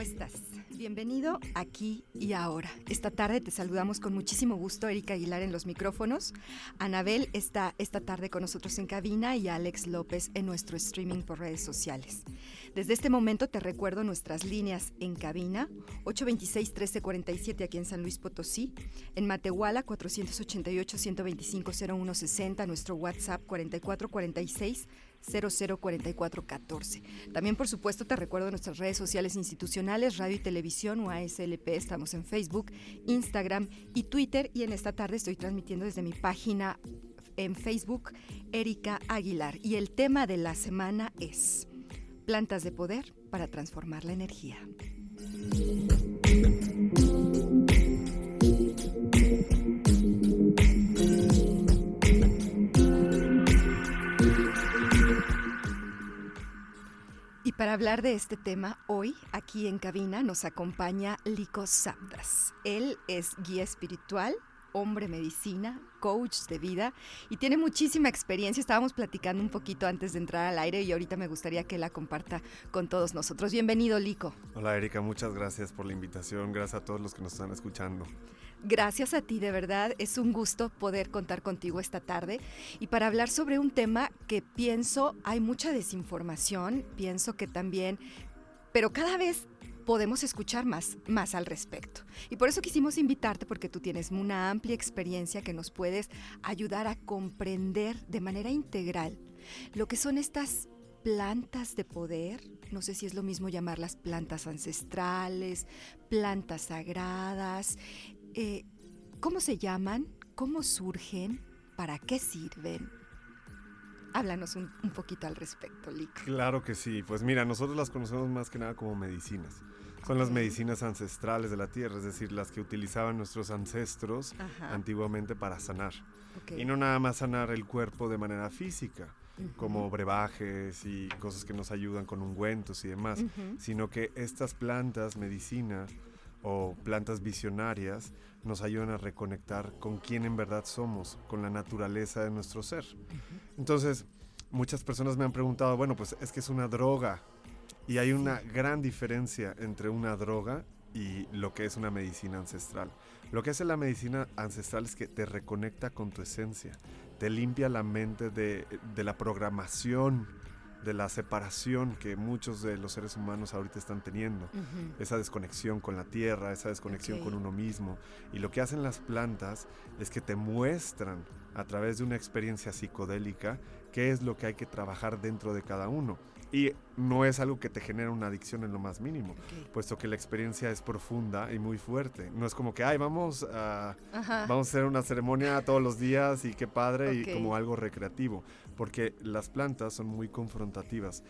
¿Cómo estás? Bienvenido aquí y ahora. Esta tarde te saludamos con muchísimo gusto, Erika Aguilar en los micrófonos. Anabel está esta tarde con nosotros en cabina y Alex López en nuestro streaming por redes sociales. Desde este momento te recuerdo nuestras líneas en cabina 826-1347 aquí en San Luis Potosí, en Matehuala 488-125-0160, nuestro WhatsApp 4446 004414. También, por supuesto, te recuerdo nuestras redes sociales institucionales, radio y televisión o ASLP. Estamos en Facebook, Instagram y Twitter. Y en esta tarde estoy transmitiendo desde mi página en Facebook, Erika Aguilar. Y el tema de la semana es plantas de poder para transformar la energía. Y para hablar de este tema, hoy aquí en cabina nos acompaña Lico Sabdas. Él es guía espiritual, hombre medicina, coach de vida y tiene muchísima experiencia. Estábamos platicando un poquito antes de entrar al aire y ahorita me gustaría que la comparta con todos nosotros. Bienvenido, Lico. Hola, Erika, muchas gracias por la invitación. Gracias a todos los que nos están escuchando. Gracias a ti, de verdad. Es un gusto poder contar contigo esta tarde y para hablar sobre un tema que pienso hay mucha desinformación, pienso que también, pero cada vez podemos escuchar más, más al respecto. Y por eso quisimos invitarte porque tú tienes una amplia experiencia que nos puedes ayudar a comprender de manera integral lo que son estas plantas de poder, no sé si es lo mismo llamarlas plantas ancestrales, plantas sagradas, eh, ¿cómo se llaman? ¿Cómo surgen? ¿Para qué sirven? Háblanos un, un, poquito al respecto, Lico. Claro que sí. Pues mira, nosotros las conocemos más que nada como medicinas. Son las medicinas ancestrales de la tierra, es decir, las que utilizaban nuestros ancestros Ajá. antiguamente para sanar. Okay. Y no nada más sanar el cuerpo de manera física, uh -huh. como brebajes y cosas que nos ayudan con ungüentos y demás, uh -huh. sino que estas plantas, medicinas o plantas visionarias, nos ayudan a reconectar con quién en verdad somos, con la naturaleza de nuestro ser. Entonces, muchas personas me han preguntado, bueno, pues es que es una droga. Y hay una gran diferencia entre una droga y lo que es una medicina ancestral. Lo que hace la medicina ancestral es que te reconecta con tu esencia, te limpia la mente de, de la programación, de la separación que muchos de los seres humanos ahorita están teniendo, uh -huh. esa desconexión con la tierra, esa desconexión okay. con uno mismo. Y lo que hacen las plantas es que te muestran a través de una experiencia psicodélica qué es lo que hay que trabajar dentro de cada uno. Y no es algo que te genera una adicción en lo más mínimo, okay. puesto que la experiencia es profunda y muy fuerte. No es como que, ay, vamos a, vamos a hacer una ceremonia todos los días y qué padre, okay. y como algo recreativo, porque las plantas son muy confrontativas,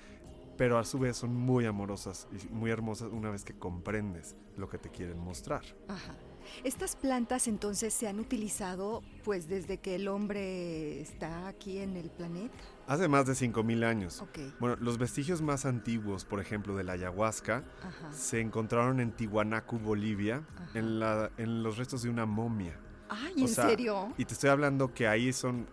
pero a su vez son muy amorosas y muy hermosas una vez que comprendes lo que te quieren mostrar. Ajá. Estas plantas entonces se han utilizado pues desde que el hombre está aquí en el planeta. Hace más de 5.000 años. Okay. Bueno, los vestigios más antiguos, por ejemplo, de la ayahuasca, Ajá. se encontraron en Tiwanaku, Bolivia, en, la, en, los restos de una momia. Ay, ¿en o sea, serio? Y te estoy hablando que ahí son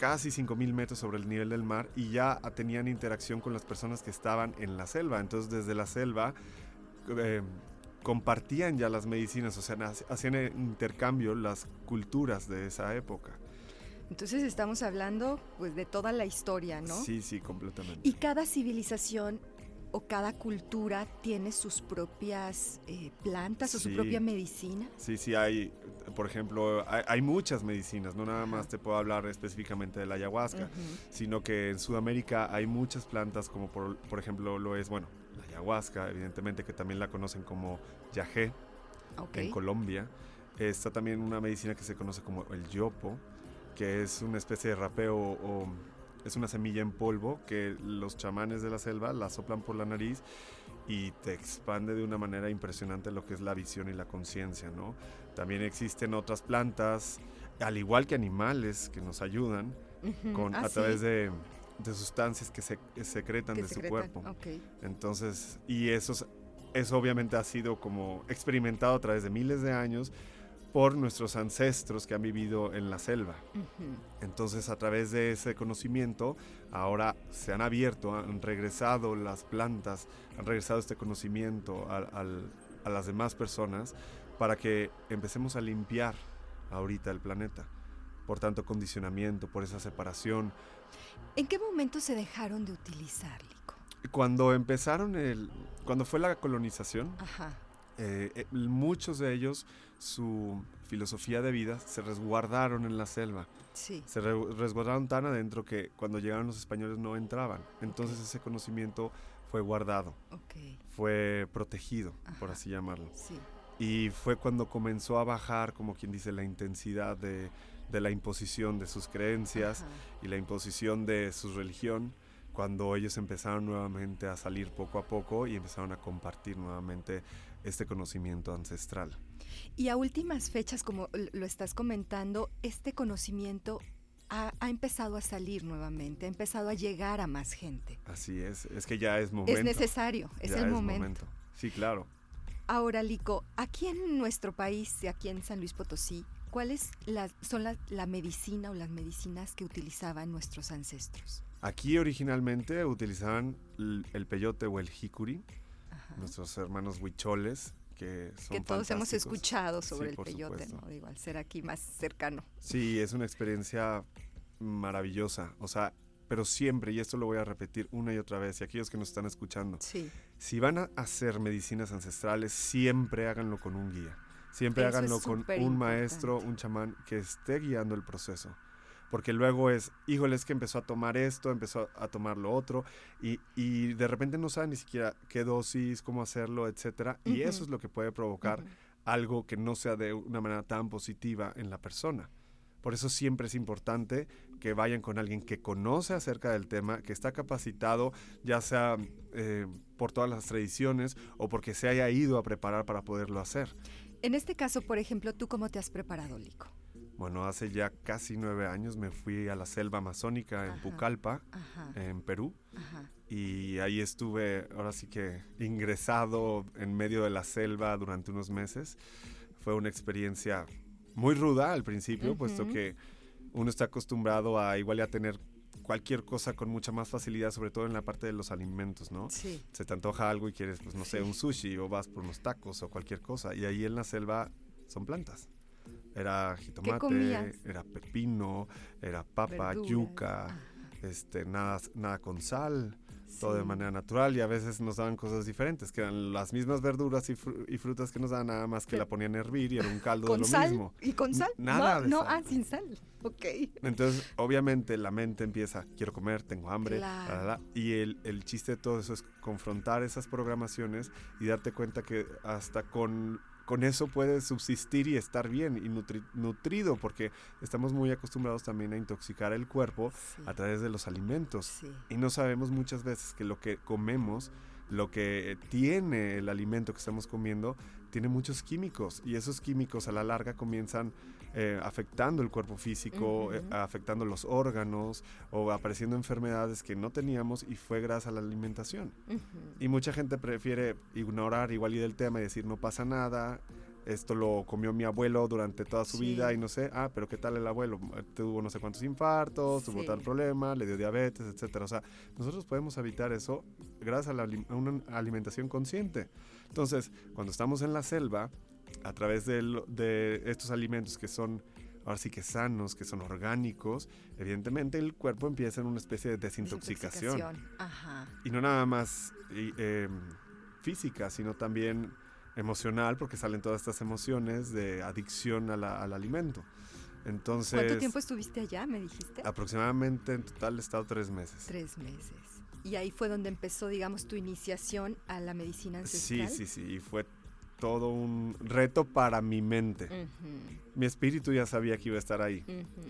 casi 5.000 metros sobre el nivel del mar y ya tenían interacción con las personas que estaban en la selva. Entonces, desde la selva... Eh, compartían ya las medicinas, o sea, hacían intercambio las culturas de esa época. Entonces estamos hablando pues de toda la historia, ¿no? Sí, sí, completamente. Y cada civilización o cada cultura tiene sus propias eh, plantas o su propia medicina. Sí, sí, hay, por ejemplo, hay, hay muchas medicinas, no nada más te puedo hablar específicamente de la ayahuasca, uh -huh. sino que en Sudamérica hay muchas plantas como por, por ejemplo lo es, bueno, la ayahuasca, evidentemente que también la conocen como yagé okay. en Colombia. Está también una medicina que se conoce como el yopo, que es una especie de rapeo o es una semilla en polvo que los chamanes de la selva la soplan por la nariz y te expande de una manera impresionante lo que es la visión y la conciencia, ¿no? También existen otras plantas, al igual que animales que nos ayudan con, ah, a través de, sustancias que se secretan de su cuerpo. Entonces, y eso, eso obviamente ha sido como experimentado a través de miles de años por nuestros ancestros que han vivido en la selva. Entonces, a través de ese conocimiento, ahora se han abierto, han regresado las plantas, han regresado este conocimiento a, las demás personas para que empecemos a limpiar ahorita el planeta. Por tanto, condicionamiento, por esa separación. ¿En qué momento se dejaron de utilizar, Lico? Cuando empezaron el, cuando fue la colonización, eh, eh, muchos de ellos su filosofía de vida se resguardaron en la selva. Sí. Se resguardaron tan adentro que cuando llegaron los españoles no entraban. Entonces ese conocimiento fue guardado, fue protegido, por así llamarlo. Sí. Y fue cuando comenzó a bajar, como quien dice, la intensidad de, de la imposición de sus creencias y la imposición de su religión, cuando ellos empezaron nuevamente a salir poco a poco y empezaron a compartir nuevamente este conocimiento ancestral. Y a últimas fechas, como lo estás comentando, este conocimiento ha, empezado a salir nuevamente, ha empezado a llegar a más gente. Así es, es que ya es momento. Es necesario, es el momento. Sí, claro. Ahora, Lico, aquí en nuestro país, aquí en San Luis Potosí, ¿cuáles son la, medicina o las medicinas que utilizaban nuestros ancestros? Aquí originalmente utilizaban el, peyote o el jicuri, nuestros hermanos huicholes, que son Que todos hemos escuchado sobre el peyote, ¿no? Digo, al ser aquí más cercano. Sí, es una experiencia maravillosa, o sea, pero siempre, y esto lo voy a repetir una y otra vez, y aquellos que nos están escuchando, si van a hacer medicinas ancestrales, siempre háganlo con un guía, siempre háganlo con un maestro, un chamán que esté guiando el proceso porque luego es, híjole, es que empezó a tomar esto, empezó a tomar lo otro, y, y de repente no sabe ni siquiera qué dosis, cómo hacerlo, etcétera, y eso es lo que puede provocar algo que no sea de una manera tan positiva en la persona. Por eso siempre es importante que vayan con alguien que conoce acerca del tema, que está capacitado, ya sea eh, por todas las tradiciones o porque se haya ido a preparar para poderlo hacer. En este caso, por ejemplo, ¿tú cómo te has preparado, Lico? Bueno, hace ya casi nueve años me fui a la selva amazónica en Pucallpa, en Perú. Y ahí estuve, ahora sí que ingresado en medio de la selva durante unos meses. Fue una experiencia muy ruda al principio, puesto que uno está acostumbrado a igual a tener cualquier cosa con mucha más facilidad, sobre todo en la parte de los alimentos, ¿no? Sí. Se te antoja algo y quieres, pues no sé, un sushi o vas por unos tacos o cualquier cosa. Y ahí en la selva son plantas. Era jitomate, era pepino, era papa, yuca, este, nada, nada con sal, todo de manera natural y a veces nos daban cosas diferentes, que eran las mismas verduras y, frutas que nos daban nada más que la ponían a hervir y era un caldo de lo mismo. ¿Y con sal? Nada. No, no ah, sin sal. Ok. Entonces, obviamente la mente empieza, quiero comer, tengo hambre, y el, el chiste de todo eso es confrontar esas programaciones y darte cuenta que hasta con con eso puedes subsistir y estar bien y nutrido, porque estamos muy acostumbrados también a intoxicar el cuerpo a través de los alimentos. Y no sabemos muchas veces que lo que comemos, lo que tiene el alimento que estamos comiendo, tiene muchos químicos y esos químicos a la larga comienzan eh, afectando el cuerpo físico, eh, afectando los órganos o apareciendo enfermedades que no teníamos y fue gracias a la alimentación. Y mucha gente prefiere ignorar igual y del tema y decir no pasa nada, esto lo comió mi abuelo durante toda su vida y no sé, ah, pero ¿qué tal el abuelo? Tuvo no sé cuántos infartos, tuvo tal problema, le dio diabetes, etcétera. O sea, nosotros podemos evitar eso gracias a, a una alimentación consciente. Entonces, cuando estamos en la selva, a través de, estos alimentos que son ahora sí que sanos, que son orgánicos, evidentemente el cuerpo empieza en una especie de desintoxicación. Y no nada más em, física, sino también emocional, porque salen todas estas emociones de adicción al alimento. Entonces, ¿Cuánto tiempo estuviste allá, me dijiste? Aproximadamente en total he estado tres meses. Tres meses. Y ahí fue donde empezó, digamos, tu iniciación a la medicina ancestral. Sí, sí, sí. Y fue todo un reto para mi mente. Mi espíritu ya sabía que iba a estar ahí,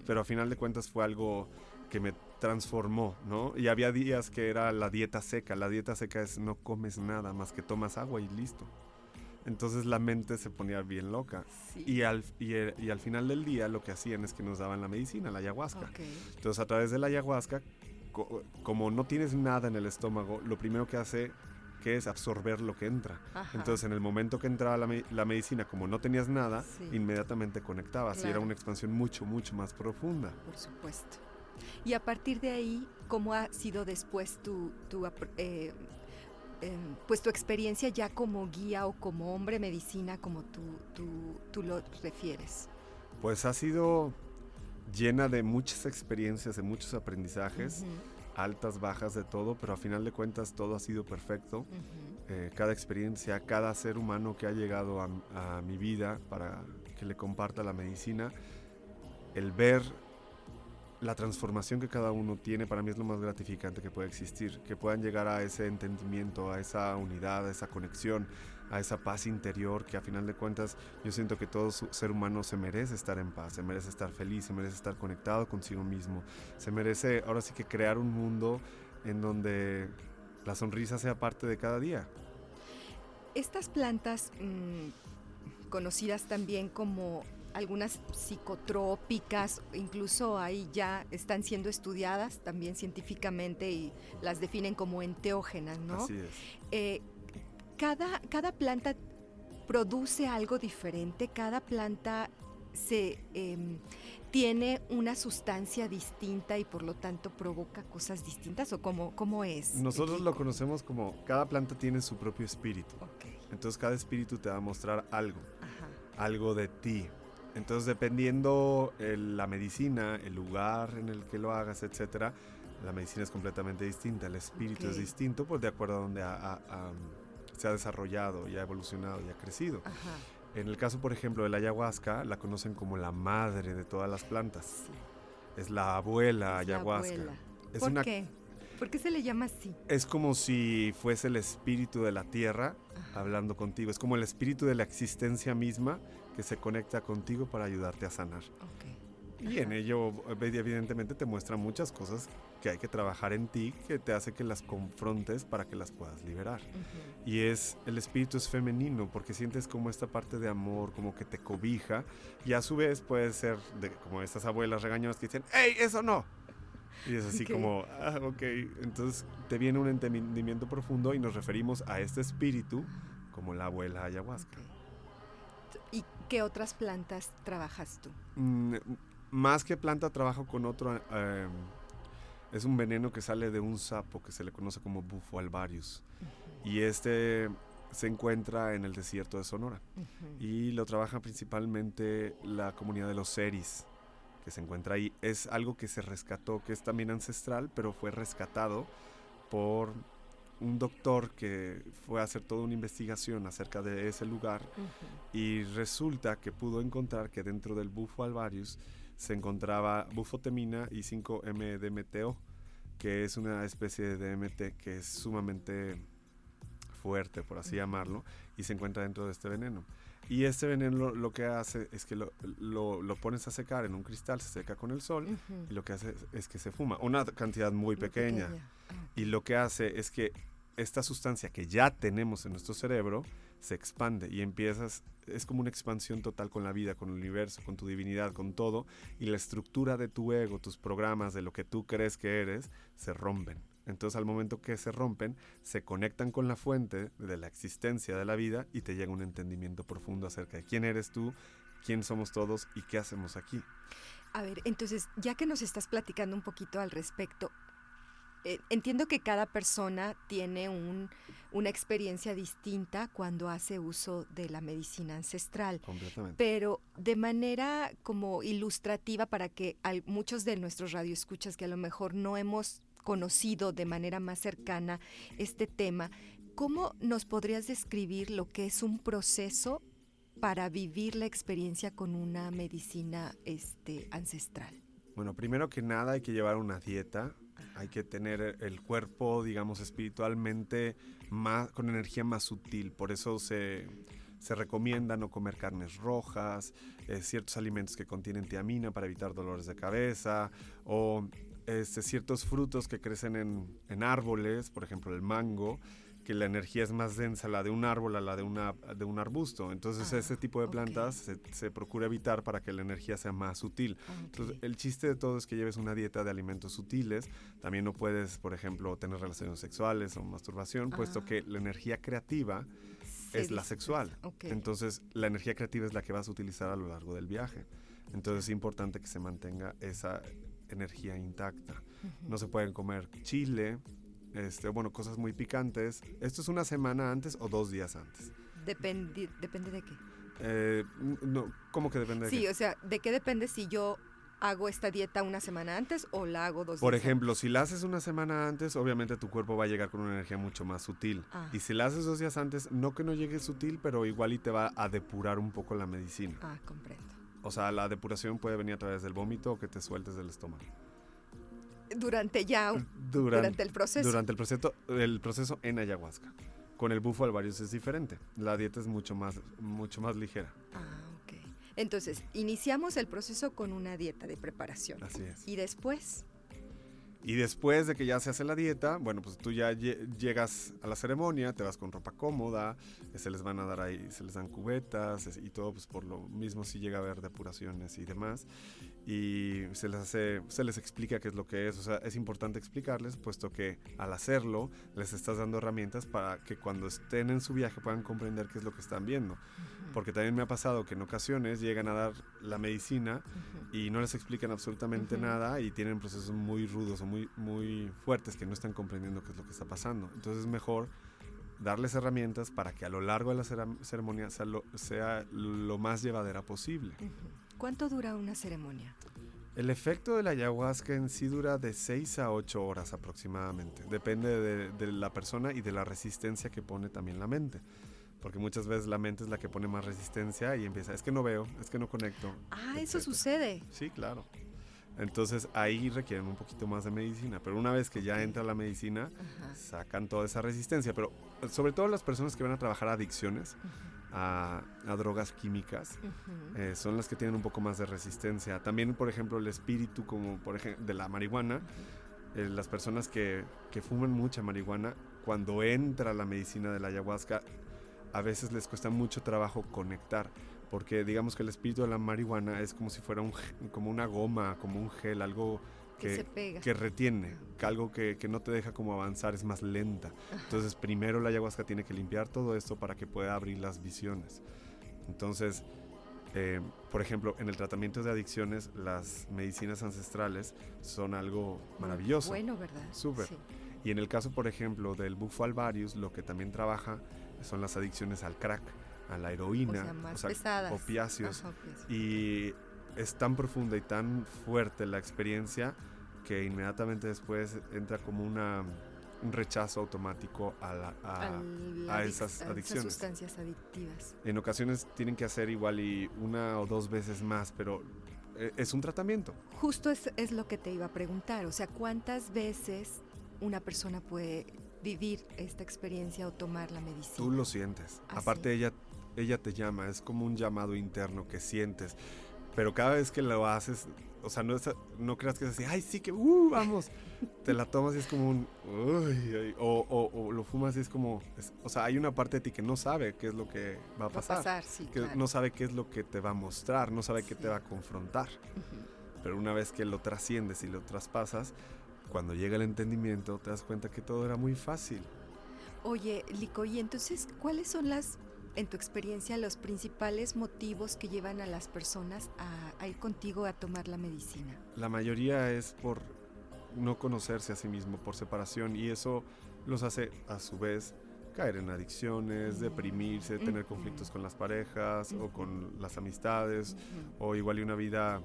pero a final de cuentas fue algo que me transformó, ¿no? Y había días que era la dieta seca. La dieta seca es no comes nada más que tomas agua y listo. Entonces la mente se ponía bien loca. Y, al, y, al final del día lo que hacían es que nos daban la medicina, la ayahuasca. Entonces a través de la ayahuasca, como no tienes nada en el estómago, lo primero que hace que es absorber lo que entra. Entonces, en el momento que entraba la, medicina, como no tenías nada, inmediatamente conectabas y era una expansión mucho, mucho más profunda. Por supuesto. Y a partir de ahí, ¿cómo ha sido después tu, tu eh, em, pues tu experiencia ya como guía o como hombre medicina, como tú, tú, lo refieres? Pues ha sido llena de muchas experiencias, de muchos aprendizajes, altas, bajas, de todo, pero a final de cuentas todo ha sido perfecto. Eh, cada experiencia, cada ser humano que ha llegado a, a mi vida para que le comparta la medicina, el ver la transformación que cada uno tiene para mí es lo más gratificante que puede existir, que puedan llegar a ese entendimiento, a esa unidad, a esa conexión, a esa paz interior, que a final de cuentas yo siento que todo ser humano se merece estar en paz, se merece estar feliz, se merece estar conectado consigo mismo, se merece ahora sí que crear un mundo en donde la sonrisa sea parte de cada día. Estas plantas mm, conocidas también como algunas psicotrópicas, incluso ahí ya están siendo estudiadas también científicamente y las definen como enteógenas, ¿no? Así es. Eh, cada, cada planta produce algo diferente, cada planta se em, tiene una sustancia distinta y por lo tanto provoca cosas distintas o cómo, cómo es? Nosotros lo conocemos como cada planta tiene su propio espíritu. Entonces cada espíritu te va a mostrar algo, algo de ti. Entonces, dependiendo la medicina, el lugar en el que lo hagas, etcétera, la medicina es completamente distinta, el espíritu es distinto, pues de acuerdo a donde se ha desarrollado y ha evolucionado y ha crecido. En el caso, por ejemplo, de la ayahuasca, la conocen como la madre de todas las plantas. Es la abuela ayahuasca. ¿Por qué? ¿Por qué se le llama así? Es como si fuese el espíritu de la tierra hablando contigo. Es como el espíritu de la existencia misma que se conecta contigo para ayudarte a sanar. Y en ello, evidentemente, te muestra muchas cosas que hay que trabajar en ti, que te hace que las confrontes para que las puedas liberar. Y es, el espíritu es femenino, porque sientes como esta parte de amor, como que te cobija, y a su vez puede ser de, como estas abuelas regañonas que dicen, ¡Ey, eso no! Y es así como, ah, ok, entonces te viene un entendimiento profundo y nos referimos a este espíritu como la abuela ayahuasca. ¿Y qué otras plantas trabajas tú? Mm, más que planta, trabajo con otro. Em, es un veneno que sale de un sapo que se le conoce como Bufo alvarius. Y este se encuentra en el desierto de Sonora. Y lo trabaja principalmente la comunidad de los Seris, que se encuentra ahí. Es algo que se rescató, que es también ancestral, pero fue rescatado por un doctor que fue a hacer toda una investigación acerca de ese lugar y resulta que pudo encontrar que dentro del bufo alvarius se encontraba bufotemina y 5-MDMTO, que es una especie de DMT que es sumamente fuerte, por así llamarlo, y se encuentra dentro de este veneno. Y este veneno lo, que hace es que lo, lo, pones a secar en un cristal, se seca con el sol, y lo que hace es, que se fuma, una cantidad muy, pequeña. Ah, y lo que hace es que esta sustancia que ya tenemos en nuestro cerebro se expande y empiezas, es como una expansión total con la vida, con el universo, con tu divinidad, con todo, y la estructura de tu ego, tus programas, de lo que tú crees que eres, se rompen. Entonces al momento que se rompen, se conectan con la fuente de la existencia de la vida y te llega un entendimiento profundo acerca de quién eres tú, quién somos todos y qué hacemos aquí. A ver, entonces, ya que nos estás platicando un poquito al respecto, eh, entiendo que cada persona tiene un, una experiencia distinta cuando hace uso de la medicina ancestral. Pero de manera como ilustrativa para que muchos de nuestros radioescuchas que a lo mejor no hemos conocido de manera más cercana este tema, ¿cómo nos podrías describir lo que es un proceso para vivir la experiencia con una medicina este, ancestral? Bueno, primero que nada hay que llevar una dieta hay que tener el cuerpo, digamos, espiritualmente más, con energía más sutil. Por eso se, se recomienda no comer carnes rojas, eh, ciertos alimentos que contienen tiamina para evitar dolores de cabeza o este, ciertos frutos que crecen en, en árboles, por ejemplo el mango, que la energía es más densa la de un árbol a la de, una, de un arbusto. Entonces ese tipo de plantas se, procura evitar para que la energía sea más sutil. Entonces el chiste de todo es que lleves una dieta de alimentos sutiles. También no puedes, por ejemplo, tener relaciones sexuales o masturbación, puesto ah. que la energía creativa es la sexual. Entonces la energía creativa es la que vas a utilizar a lo largo del viaje. Entonces es importante que se mantenga esa energía intacta. No se pueden comer chile, este, bueno, cosas muy picantes. ¿Esto es una semana antes o dos días antes? Depende, ¿Depende de qué? Eh, no, ¿Cómo que depende de sí, o sea, ¿de qué depende si yo hago esta dieta una semana antes o la hago dos Por ejemplo, si la haces una semana antes, obviamente tu cuerpo va a llegar con una energía mucho más sutil. Ah. Y si la haces dos días antes, no que no llegue sutil, pero igual y te va a depurar un poco la medicina. Ah, comprendo. O sea, la depuración puede venir a través del vómito o que te sueltes del estómago durante ya durante, el proceso. Durante el proceso, el proceso en ayahuasca. Con el bufo alvarius es diferente. La dieta es mucho más, mucho más ligera. Ah, ok. Entonces, iniciamos el proceso con una dieta de preparación. Así es. Y después. Y después de que ya se hace la dieta, bueno, pues tú ya llegas a la ceremonia, te vas con ropa cómoda, se les van a dar ahí, se les dan cubetas y todo, pues por lo mismo si llega a haber depuraciones y demás y se les hace, se les explica qué es lo que es. O sea, es importante explicarles, puesto que al hacerlo les estás dando herramientas para que cuando estén en su viaje puedan comprender qué es lo que están viendo. Porque también me ha pasado que en ocasiones llegan a dar la medicina y no les explican absolutamente nada y tienen procesos muy rudos o muy, muy fuertes que no están comprendiendo qué es lo que está pasando. Entonces es mejor darles herramientas para que a lo largo de la ceremonia sea lo, sea lo más llevadera posible. ¿Cuánto dura una ceremonia? El efecto de la ayahuasca en sí dura de 6 a 8 horas aproximadamente. Depende de, la persona y de la resistencia que pone también la mente. Porque muchas veces la mente es la que pone más resistencia y empieza, es que no veo, es que no conecto. Ah, eso sucede. Sí, claro. Entonces ahí requieren un poquito más de medicina. Pero una vez que ya entra la medicina, sacan toda esa resistencia. Pero sobre todo las personas que van a trabajar adicciones, a, drogas químicas, eh, son las que tienen un poco más de resistencia. También, por ejemplo, el espíritu como por ejemplo, de la marihuana, eh, las personas que, que fuman mucha marihuana, cuando entra la medicina de la ayahuasca, a veces les cuesta mucho trabajo conectar porque digamos que el espíritu de la marihuana es como si fuera un, como una goma, como un gel, algo que, que, retiene, algo que, que, no te deja como avanzar, es más lenta. Entonces primero la ayahuasca tiene que limpiar todo esto para que pueda abrir las visiones. Entonces, eh, por ejemplo, en el tratamiento de adicciones, las medicinas ancestrales son algo maravilloso. Bueno, ¿verdad? Súper. Y en el caso, por ejemplo, del bufo alvarius, lo que también trabaja son las adicciones al crack, a la heroína, o sea, opiáceos. Y es tan profunda y tan fuerte la experiencia que inmediatamente después entra como una, un rechazo automático a, a, esas adicciones. Esas sustancias adictivas. En ocasiones tienen que hacer igual y una o dos veces más, pero eh, es un tratamiento. Justo es, es lo que te iba a preguntar, o sea, ¿cuántas veces una persona puede vivir esta experiencia o tomar la medicina? Tú lo sientes. Ah, Aparte ella, ella te llama, es como un llamado interno que sientes pero cada vez que lo haces, o sea, no, no creas que es así, ay, sí que, uh, vamos. Te la tomas y es como un, uy, o, o, lo fumas y es como, o sea, hay una parte de ti que no sabe qué es lo que va a pasar. Va a pasar sí, que no sabe qué es lo que te va a mostrar, no sabe qué te va a confrontar. Pero una vez que lo trasciendes y lo traspasas, cuando llega el entendimiento, te das cuenta que todo era muy fácil. Oye, Lico, y entonces, ¿cuáles son las en tu experiencia, los principales motivos que llevan a las personas a, ir contigo a tomar la medicina? La mayoría es por no conocerse a sí mismo, por separación, y eso los hace a su vez caer en adicciones, deprimirse, tener conflictos con las parejas o con las amistades, o igual y una vida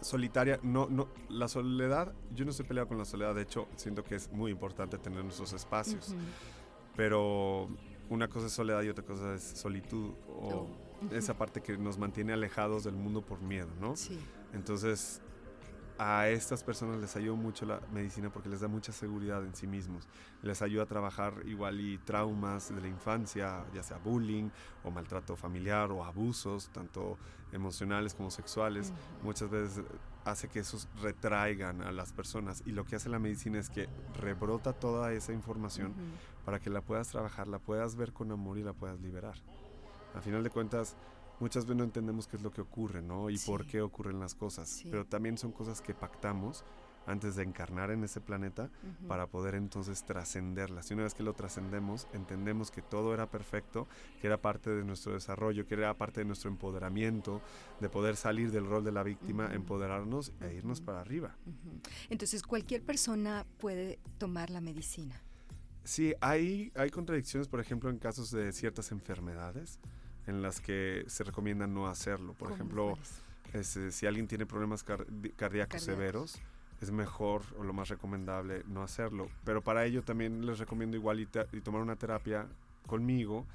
solitaria. No, no, la soledad, yo no estoy peleado con la soledad, de hecho, siento que es muy importante tener nuestros espacios, pero una cosa es soledad y otra cosa es solitud o esa parte que nos mantiene alejados del mundo por miedo, ¿no? Sí. Entonces, a estas personas les ayuda mucho la medicina porque les da mucha seguridad en sí mismos. Les ayuda a trabajar igual y traumas de la infancia, ya sea bullying o maltrato familiar o abusos, tanto emocionales como sexuales. Muchas veces hace que esos retraigan a las personas y lo que hace la medicina es que rebrota toda esa información para que la puedas trabajar, la puedas ver con amor y la puedas liberar. A final de cuentas, muchas veces no entendemos qué es lo que ocurre, ¿no? Y por qué ocurren las cosas. Pero también son cosas que pactamos antes de encarnar en ese planeta para poder entonces trascenderlas. Y una vez que lo trascendemos, entendemos que todo era perfecto, que era parte de nuestro desarrollo, que era parte de nuestro empoderamiento, de poder salir del rol de la víctima, empoderarnos e irnos para arriba. Entonces, cualquier persona puede tomar la medicina. Sí, hay, hay contradicciones, por ejemplo, en casos de ciertas enfermedades en las que se recomienda no hacerlo. Por ejemplo, este, si alguien tiene problemas cardíacos severos, es mejor o lo más recomendable no hacerlo. Pero para ello también les recomiendo igual y, tomar una terapia conmigo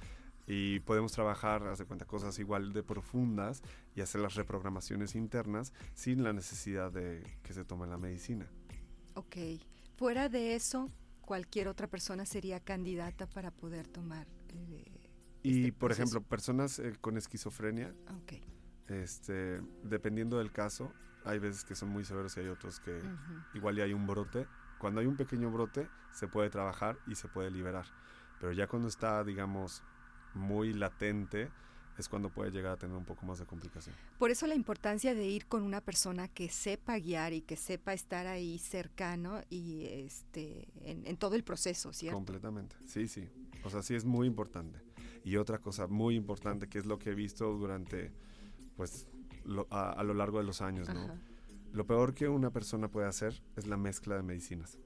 y podemos trabajar, hace cuenta, cosas igual de profundas y hacer las reprogramaciones internas sin la necesidad de que se tome la medicina. Ok. Fuera de eso, cualquier otra persona sería candidata para poder tomar eh, y, este por ejemplo, personas eh, con esquizofrenia, este, dependiendo del caso, hay veces que son muy severos y hay otros que igual ya hay un brote. Cuando hay un pequeño brote, se puede trabajar y se puede liberar. Pero ya cuando está, digamos, muy latente, es cuando puede llegar a tener un poco más de complicación. Por eso la importancia de ir con una persona que sepa guiar y que sepa estar ahí cercano y este en, en todo el proceso, ¿cierto? Completamente, sí, sí. O sea, sí es muy importante. Y otra cosa muy importante que es lo que he visto durante, pues, a, lo largo de los años, ¿no? Lo peor que una persona puede hacer es la mezcla de medicinas.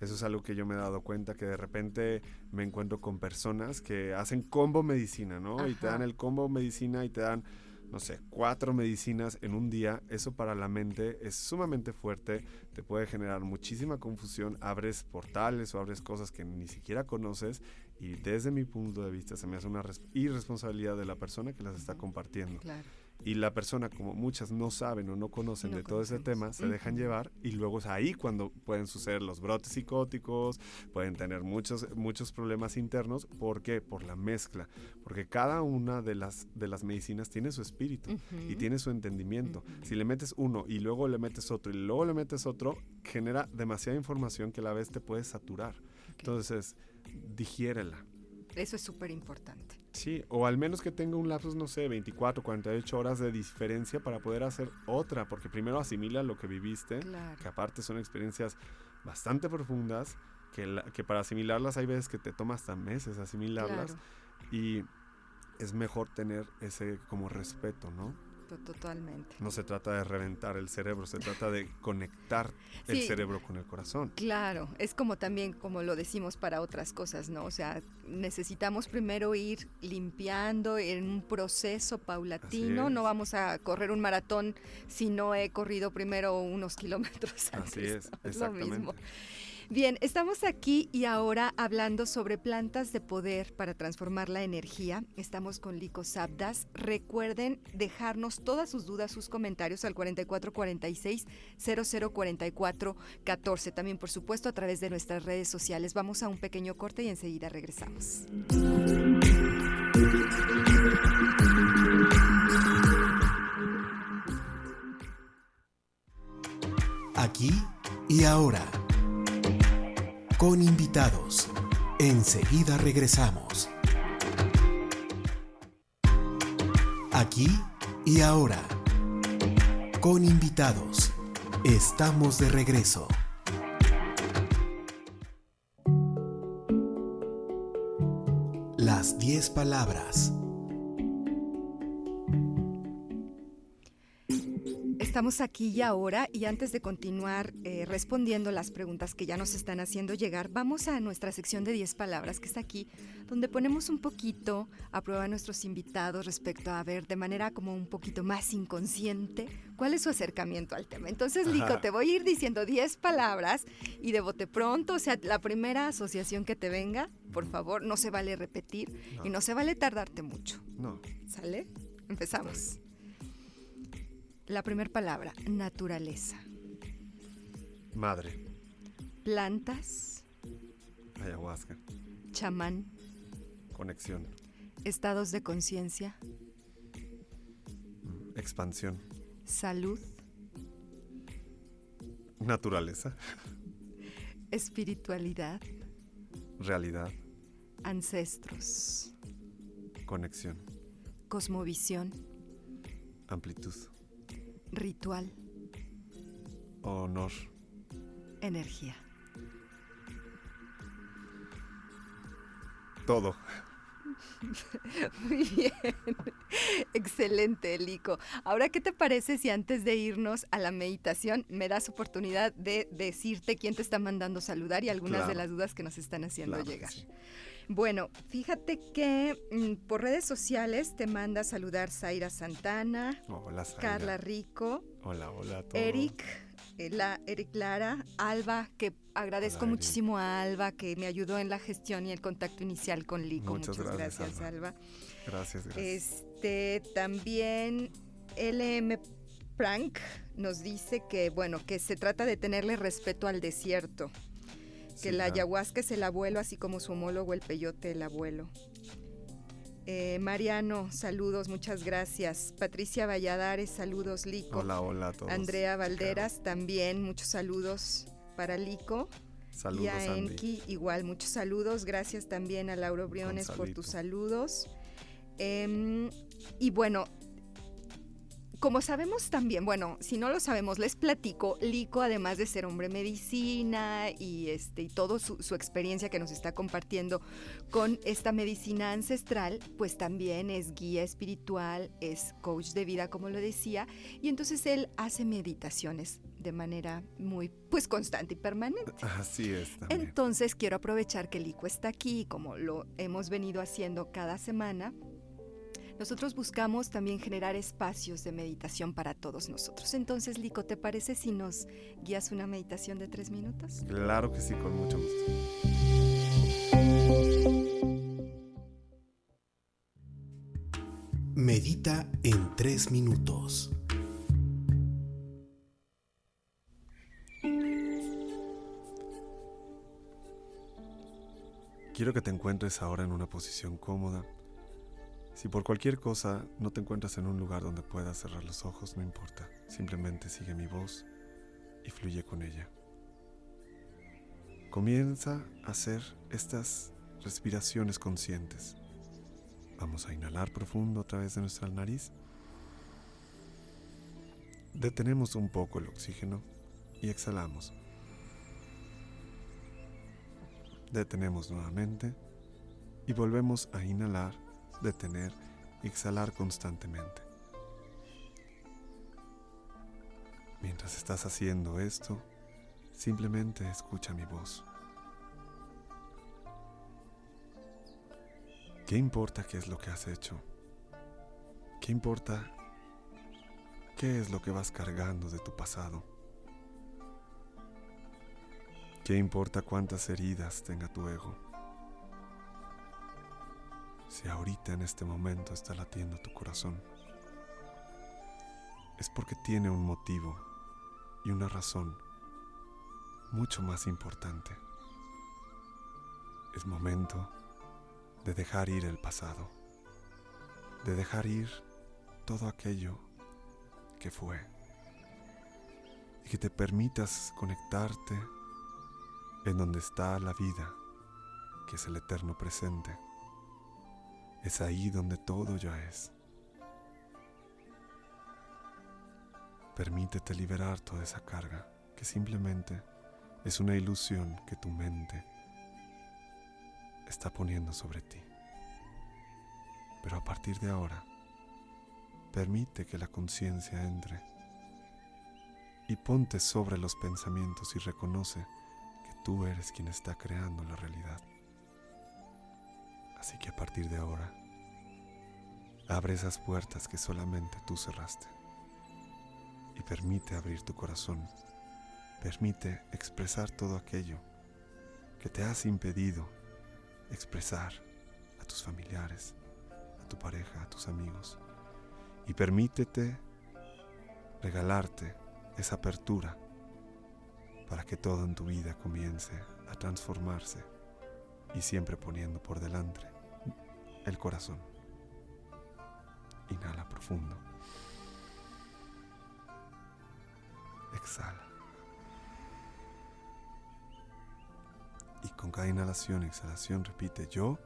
Eso es algo que yo me he dado cuenta, que de repente me encuentro con personas que hacen combo medicina, ¿no? Y te dan el combo medicina y te dan, no sé, cuatro medicinas en un día. Eso para la mente es sumamente fuerte, te puede generar muchísima confusión, abres portales o abres cosas que ni siquiera conoces y desde mi punto de vista se me hace una irresponsabilidad de la persona que las está compartiendo. Y la persona, como muchas no saben o no conocen de todo ese tema, se dejan llevar y luego es ahí cuando pueden suceder los brotes psicóticos, pueden tener muchos, muchos problemas internos. ¿Por qué? Por la mezcla. Porque cada una de las, de las medicinas tiene su espíritu y tiene su entendimiento. Si le metes uno y luego le metes otro y luego le metes otro, genera demasiada información que a la vez te puede saturar. Entonces, digiérela. Eso es súper importante. Sí, o al menos que tenga un lapso, no sé, 24, 48 horas de diferencia para poder hacer otra, porque primero asimila lo que viviste, que aparte son experiencias bastante profundas, que, que para asimilarlas hay veces que te toma hasta meses asimilarlas, y es mejor tener ese como respeto, ¿no? Totalmente. No se trata de reventar el cerebro, se trata de conectar el cerebro con el corazón. Claro, es como también como lo decimos para otras cosas, ¿no? O sea, necesitamos primero ir limpiando en un proceso paulatino, no vamos a correr un maratón si no he corrido primero unos kilómetros antes. Así es, exactamente. Lo mismo. Bien, estamos aquí y ahora hablando sobre plantas de poder para transformar la energía. Estamos con Lico Sabdas. Recuerden dejarnos todas sus dudas, sus comentarios al 4446 0044 14. También, por supuesto, a través de nuestras redes sociales. Vamos a un pequeño corte y enseguida regresamos. Aquí y ahora con invitados. Enseguida regresamos. Aquí y ahora. Con invitados. Estamos de regreso. Las 10 palabras Estamos aquí y ahora y antes de continuar eh, respondiendo las preguntas que ya nos están haciendo llegar, vamos a nuestra sección de 10 palabras que está aquí, donde ponemos un poquito a prueba a nuestros invitados respecto a ver de manera como un poquito más inconsciente cuál es su acercamiento al tema. Entonces, Lico, te voy a ir diciendo 10 palabras y de bote pronto, o sea, la primera asociación que te venga, por favor, no se vale repetir y no se vale tardarte mucho. No. ¿Sale? Empezamos. La primera palabra, naturaleza. Madre. Plantas. Ayahuasca. Chamán. Conexión. Estados de conciencia. Mm, expansión. Salud. Naturaleza. Espiritualidad. Realidad. Ancestros. Conexión. Cosmovisión. Amplitud. Ritual. Honor. Energía. Todo. Muy bien. Excelente, Lico. Ahora, ¿qué te parece si antes de irnos a la meditación me das oportunidad de decirte quién te está mandando saludar y algunas de las dudas que nos están haciendo llegar? Bueno, fíjate que mm, por redes sociales te manda saludar Zaira Santana, hola, Carla Rico, hola, hola, Eric, eh, la, Eric Lara, Alba, que agradezco muchísimo a Alba que me ayudó en la gestión y el contacto inicial con Lico. Muchas, gracias, Alba. Gracias, gracias. Este, también LM Prank nos dice que, bueno, que se trata de tenerle respeto al desierto que la ayahuasca es el abuelo, así como su homólogo el peyote el abuelo. Eh, Mariano, saludos, muchas gracias. Patricia Valladares, saludos, Lico. Hola, hola a todos. Andrea Valderas, también muchos saludos para Lico. Saludos, y a Enki, igual, muchos saludos. Gracias también a Lauro Briones por tus saludos. Em, y bueno, como sabemos también, bueno, si no lo sabemos, les platico, Lico, además de ser hombre medicina y este y toda su, experiencia que nos está compartiendo con esta medicina ancestral, pues también es guía espiritual, es coach de vida, como lo decía, y entonces él hace meditaciones de manera muy pues constante y permanente. Así es. Entonces quiero aprovechar que Lico está aquí, como lo hemos venido haciendo cada semana nosotros buscamos también generar espacios de meditación para todos nosotros. Entonces, Lico, ¿te parece si nos guías una meditación de tres minutos? Claro que sí, con mucho gusto. Medita en tres minutos. Quiero que te encuentres ahora en una posición cómoda si por cualquier cosa no te encuentras en un lugar donde puedas cerrar los ojos, no importa. Simplemente sigue mi voz y fluye con ella. Comienza a hacer estas respiraciones conscientes. Vamos a inhalar profundo a través de nuestra nariz. Detenemos un poco el oxígeno y exhalamos. Detenemos nuevamente y volvemos a inhalar detener y exhalar constantemente. Mientras estás haciendo esto, simplemente escucha mi voz. ¿Qué importa qué es lo que has hecho? ¿Qué importa qué es lo que vas cargando de tu pasado? ¿Qué importa cuántas heridas tenga tu ego? Si ahorita en este momento está latiendo tu corazón, es porque tiene un motivo y una razón mucho más importante. Es momento de dejar ir el pasado, de dejar ir todo aquello que fue y que te permitas conectarte en donde está la vida, que es el eterno presente. Es ahí donde todo ya es. Permítete liberar toda esa carga que simplemente es una ilusión que tu mente está poniendo sobre ti. Pero a partir de ahora, permite que la conciencia entre y ponte sobre los pensamientos y reconoce que tú eres quien está creando la realidad. Así que a partir de ahora, abre esas puertas que solamente tú cerraste y permite abrir tu corazón. Permite expresar todo aquello que te has impedido expresar a tus familiares, a tu pareja, a tus amigos. Y permítete regalarte esa apertura para que todo en tu vida comience a transformarse y siempre poniendo por delante el corazón. Inhala profundo. Exhala. Y con cada inhalación exhalación repite yo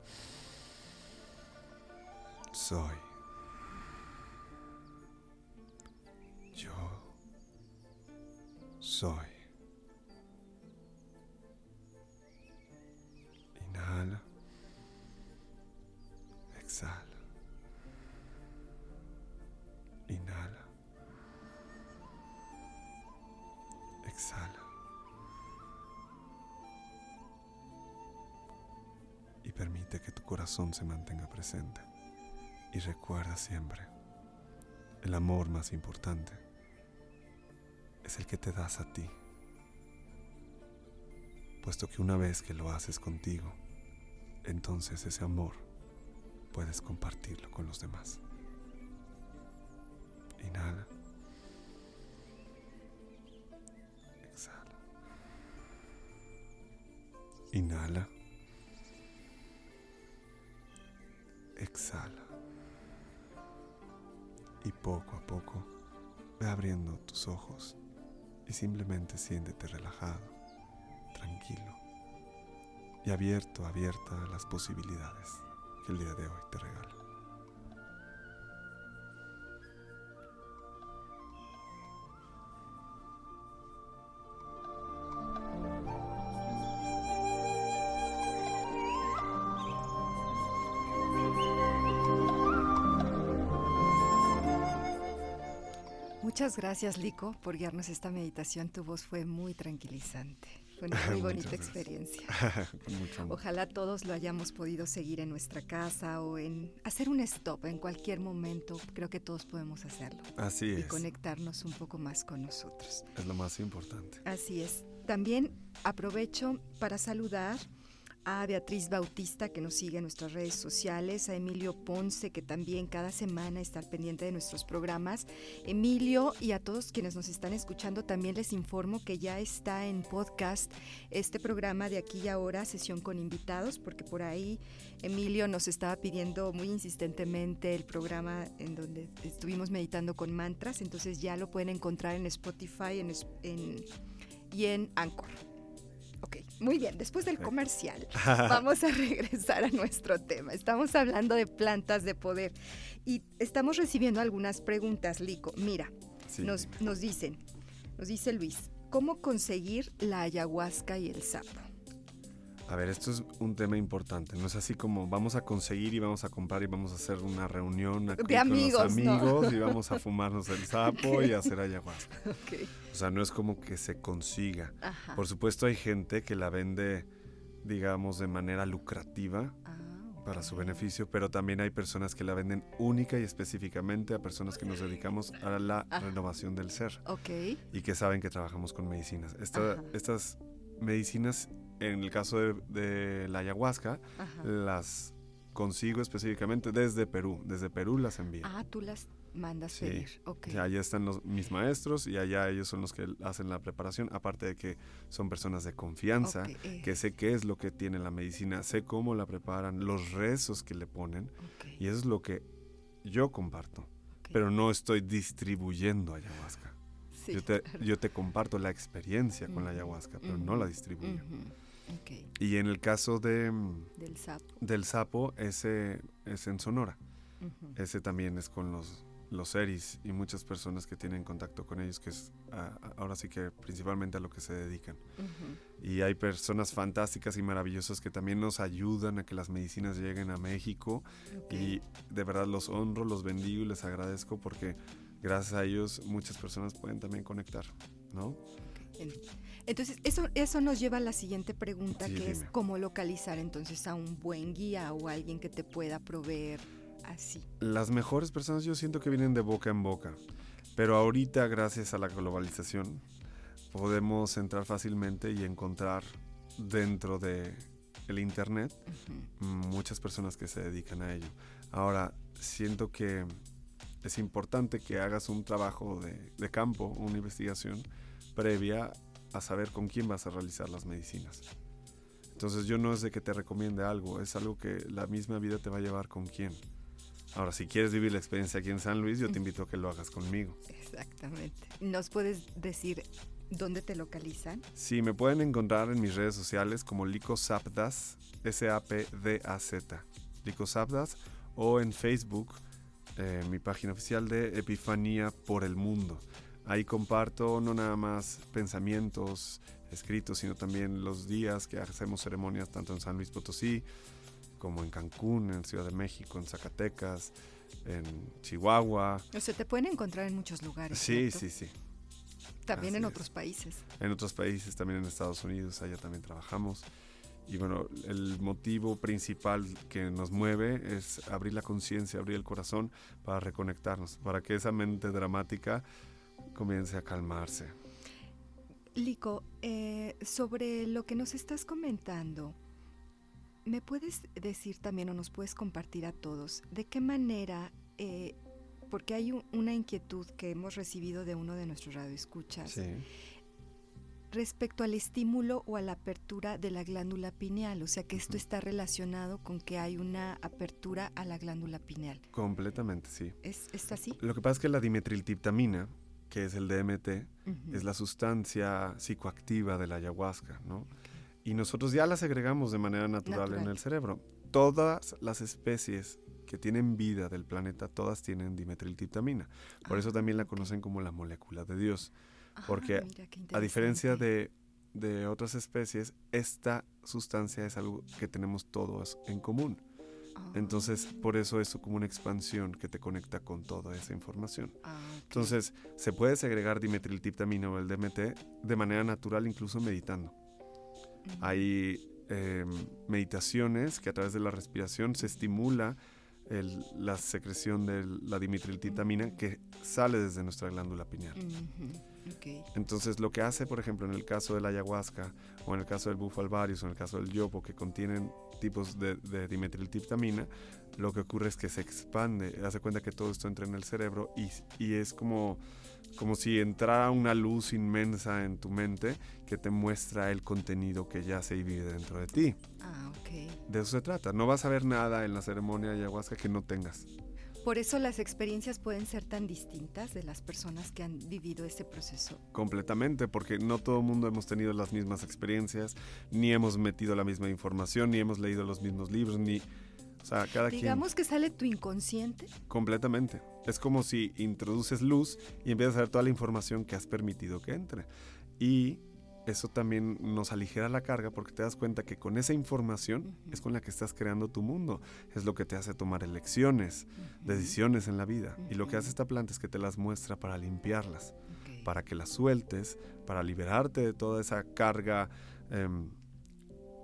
soy. Yo soy. Que tu corazón se mantenga presente. Y recuerda siempre, el amor más importante es el que te das a ti, puesto que una vez que lo haces contigo, entonces ese amor puedes compartirlo con los demás. Inhala. Simplemente siéntete relajado, tranquilo y abierto, abierta a las posibilidades que el día de hoy te regala. Muchas gracias, Lico, por guiarnos esta meditación. Tu voz fue muy tranquilizante. Fue una muy bonita experiencia. Ojalá todos lo hayamos podido seguir en nuestra casa o en hacer un stop en cualquier momento. Creo que todos podemos hacerlo. Así es. Y conectarnos un poco más con nosotros. Es lo más importante. Así es. También aprovecho para saludar a Beatriz Bautista que nos sigue en nuestras redes sociales, a Emilio Ponce que también cada semana está pendiente de nuestros programas. Emilio y a todos quienes nos están escuchando también les informo que ya está en podcast este programa de aquí y ahora, sesión con invitados, porque por ahí Emilio nos estaba pidiendo muy insistentemente el programa en donde estuvimos meditando con mantras, entonces ya lo pueden encontrar en Spotify en, y en Anchor. Ok, muy bien, después del comercial vamos a regresar a nuestro tema. Estamos hablando de plantas de poder y estamos recibiendo algunas preguntas, Lico. Mira, nos, nos dicen, nos dice Luis, ¿cómo conseguir la ayahuasca y el sapo? A ver, esto es un tema importante. No es así como vamos a conseguir y vamos a comprar y vamos a hacer una reunión aquí de amigos, con los amigos y vamos a fumarnos el sapo y hacer ayahuasca. O sea, no es como que se consiga. Por supuesto, hay gente que la vende, digamos, de manera lucrativa. Ah, para su beneficio, pero también hay personas que la venden única y específicamente a personas que nos dedicamos a la renovación del ser. Y que saben que trabajamos con medicinas. estas medicinas en el caso de, la ayahuasca, las consigo específicamente desde Perú. Desde Perú las envío. Ah, tú las mandas sí. pedir. Okay. allá están los, mis maestros y allá ellos son los que hacen la preparación. Aparte de que son personas de confianza, eh. que sé qué es lo que tiene la medicina, sé cómo la preparan, los rezos que le ponen. Y eso es lo que yo comparto. Pero no estoy distribuyendo ayahuasca. yo, te, yo te comparto la experiencia con la ayahuasca, pero no la distribuyo. Y en el caso de, mm, del, sapo. ese es en Sonora. Ese también es con los, los Eris y muchas personas que tienen contacto con ellos, que es ahora sí que principalmente a lo que se dedican. Y hay personas fantásticas y maravillosas que también nos ayudan a que las medicinas lleguen a México. Y de verdad los honro, los bendigo y les agradezco porque gracias a ellos muchas personas pueden también conectar, ¿no? Entonces, eso, eso nos lleva a la siguiente pregunta, que es cómo localizar entonces a un buen guía o alguien que te pueda proveer así. Las mejores personas yo siento que vienen de boca en boca, pero ahorita gracias a la globalización podemos entrar fácilmente y encontrar dentro de el internet muchas personas que se dedican a ello. Ahora, siento que es importante que hagas un trabajo de, de campo, una investigación previa a saber con quién vas a realizar las medicinas. Entonces yo no es de que te recomiende algo, es algo que la misma vida te va a llevar con quién. Ahora, si quieres vivir la experiencia aquí en San Luis, yo te invito a que lo hagas conmigo. Exactamente. ¿Nos puedes decir dónde te localizan? Sí, me pueden encontrar en mis redes sociales como Lico Sapdas, S-A-P-D-A-Z, Lico Sapdas, o en Facebook, eh, mi página oficial de Epifanía por el Mundo. Ahí comparto no nada más pensamientos escritos, sino también los días que hacemos ceremonias tanto en San Luis Potosí como en Cancún, en Ciudad de México, en Zacatecas, en Chihuahua. O sea, te pueden encontrar en muchos lugares. Sí, sí, sí. También en otros países. En otros países, también en Estados Unidos, allá también trabajamos. Y bueno, el motivo principal que nos mueve es abrir la conciencia, abrir el corazón para reconectarnos, para que esa mente dramática comience a calmarse. Lico, eh, sobre lo que nos estás comentando, ¿me puedes decir también o nos puedes compartir a todos de qué manera, eh, porque hay una inquietud que hemos recibido de uno de nuestros radioescuchas, respecto al estímulo o a la apertura de la glándula pineal, o sea que esto está relacionado con que hay una apertura a la glándula pineal. Completamente, sí. ¿Es, ¿Es así? Lo que pasa es que la dimetriltiptamina, que es el DMT, es la sustancia psicoactiva de la ayahuasca, ¿no? Y nosotros ya la segregamos de manera natural, en el cerebro. Todas las especies que tienen vida del planeta, todas tienen dimetriltiptamina. Por eso ah, también la conocen como la molécula de Dios. Ah, Porque a diferencia de, de otras especies, esta sustancia es algo que tenemos todos en común. Entonces, por eso es como una expansión que te conecta con toda esa información. Ah, Entonces, se puede segregar dimetriltiptamina o el DMT de manera natural, incluso meditando. Hay em, meditaciones que a través de la respiración se estimula la secreción de la dimetriltiptamina que sale desde nuestra glándula pineal. Entonces, lo que hace, por ejemplo, en el caso de la ayahuasca, o en el caso del bufalvarius, o en el caso del yopo, que contienen tipos de, de lo que ocurre es que se expande, hace cuenta que todo esto entra en el cerebro y, y es como, como si entrara una luz inmensa en tu mente que te muestra el contenido que ya se vive dentro de ti. Ah, ok. De eso se trata. No vas a ver nada en la ceremonia de ayahuasca que no tengas. Por eso las experiencias pueden ser tan distintas de las personas que han vivido este proceso. Completamente, porque no todo el mundo hemos tenido las mismas experiencias, ni hemos metido la misma información, ni hemos leído los mismos libros, ni... O sea, cada Digamos que sale tu inconsciente. Completamente. Es como si introduces luz y empiezas a ver toda la información que has permitido que entre. Y eso también nos aligera la carga porque te das cuenta que con esa información es con la que estás creando tu mundo. Es lo que te hace tomar elecciones, decisiones en la vida. Y lo que hace esta planta es que te las muestra para limpiarlas, para que las sueltes, para liberarte de toda esa carga. Em,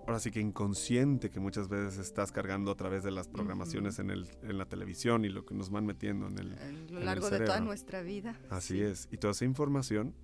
ahora sí que inconsciente que muchas veces estás cargando a través de las programaciones en, el, en, la televisión y lo que nos van metiendo en el... A lo largo de toda nuestra vida. Así es. Y toda esa información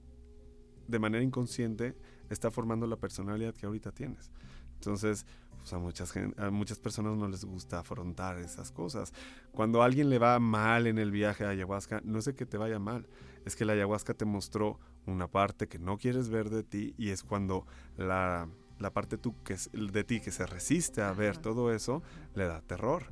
de manera inconsciente está formando la personalidad que ahorita tienes. Entonces, pues a, muchas, a muchas personas no les gusta afrontar esas cosas. Cuando a alguien le va mal en el viaje a ayahuasca, no es de que te vaya mal, es que la ayahuasca te mostró una parte que no quieres ver de ti y es cuando la, la parte tú que es, de ti que se resiste a ver todo eso, le da terror.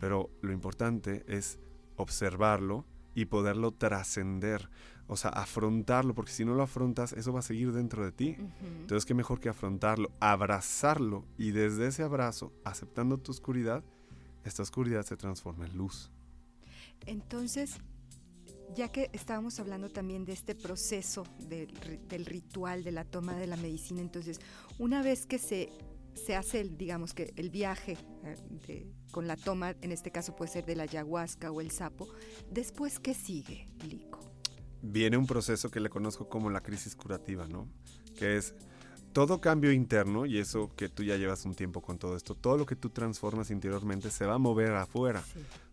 Pero lo importante es observarlo y poderlo trascender o sea, afrontarlo, porque si no lo afrontas, eso va a seguir dentro de ti. Entonces, qué mejor que afrontarlo, abrazarlo y desde ese abrazo, aceptando tu oscuridad, esta oscuridad se transforma en luz. Entonces, ya que estábamos hablando también de este proceso del ritual, de la toma de la medicina, entonces, una vez que se, se hace, el, digamos que el viaje eh, con la toma, en este caso puede ser de la ayahuasca o el sapo, después, ¿qué sigue, Lico? viene un proceso que le conozco como la crisis curativa, ¿no? Que es todo cambio interno, y eso que tú ya llevas un tiempo con todo esto, todo lo que tú transformas interiormente se va a mover afuera.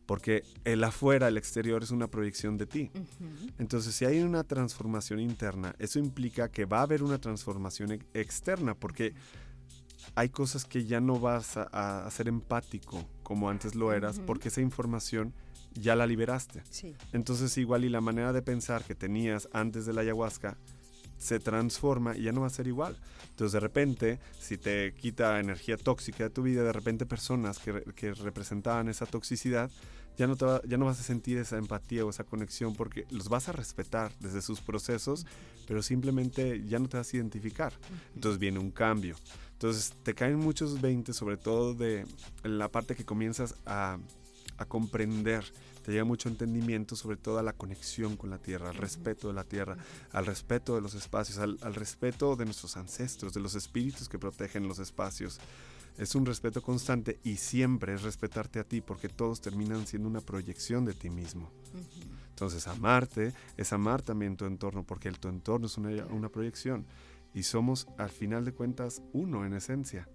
Porque el afuera, el exterior, es una proyección de ti. Entonces, si hay una transformación interna, eso implica que va a haber una transformación externa, porque hay cosas que ya no vas a, a ser empático como antes lo eras, porque esa información ya la liberaste. Entonces igual y la manera de pensar que tenías antes de la ayahuasca se transforma y ya no va a ser igual. Entonces de repente, si te quita energía tóxica de tu vida, de repente personas que, que representaban esa toxicidad, ya no, te ya no vas a sentir esa empatía o esa conexión porque los vas a respetar desde sus procesos, pero simplemente ya no te vas a identificar. Entonces viene un cambio. Entonces te caen muchos 20, sobre todo de la parte que comienzas a, a comprender te llega mucho entendimiento sobre todo a la conexión con la tierra, al respeto de la tierra, al respeto de los espacios, al, al, respeto de nuestros ancestros, de los espíritus que protegen los espacios. Es un respeto constante y siempre es respetarte a ti porque todos terminan siendo una proyección de ti mismo. Entonces amarte es amar también tu entorno porque el, tu entorno es una, una proyección y somos al final de cuentas uno en esencia.